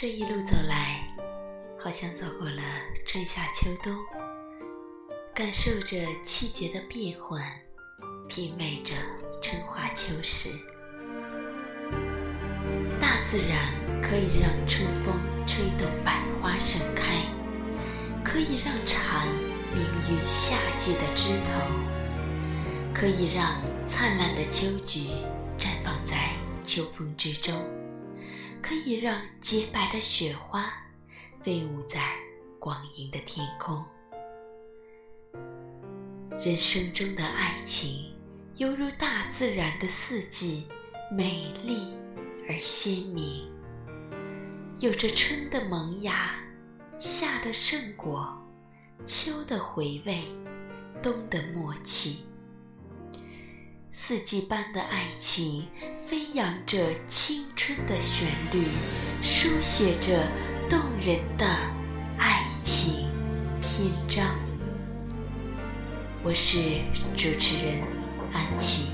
这一路走来，好像走过了春夏秋冬，感受着季节的变换，品味着春华秋实。大自然可以让春风吹动百花盛开，可以让蝉鸣于夏季的枝头，可以让灿烂的秋菊绽放在秋风之中。可以让洁白的雪花飞舞在光阴的天空。人生中的爱情，犹如大自然的四季，美丽而鲜明，有着春的萌芽，夏的盛果，秋的回味，冬的默契。四季般的爱情，飞扬着青春的旋律，书写着动人的爱情篇章。我是主持人安琪。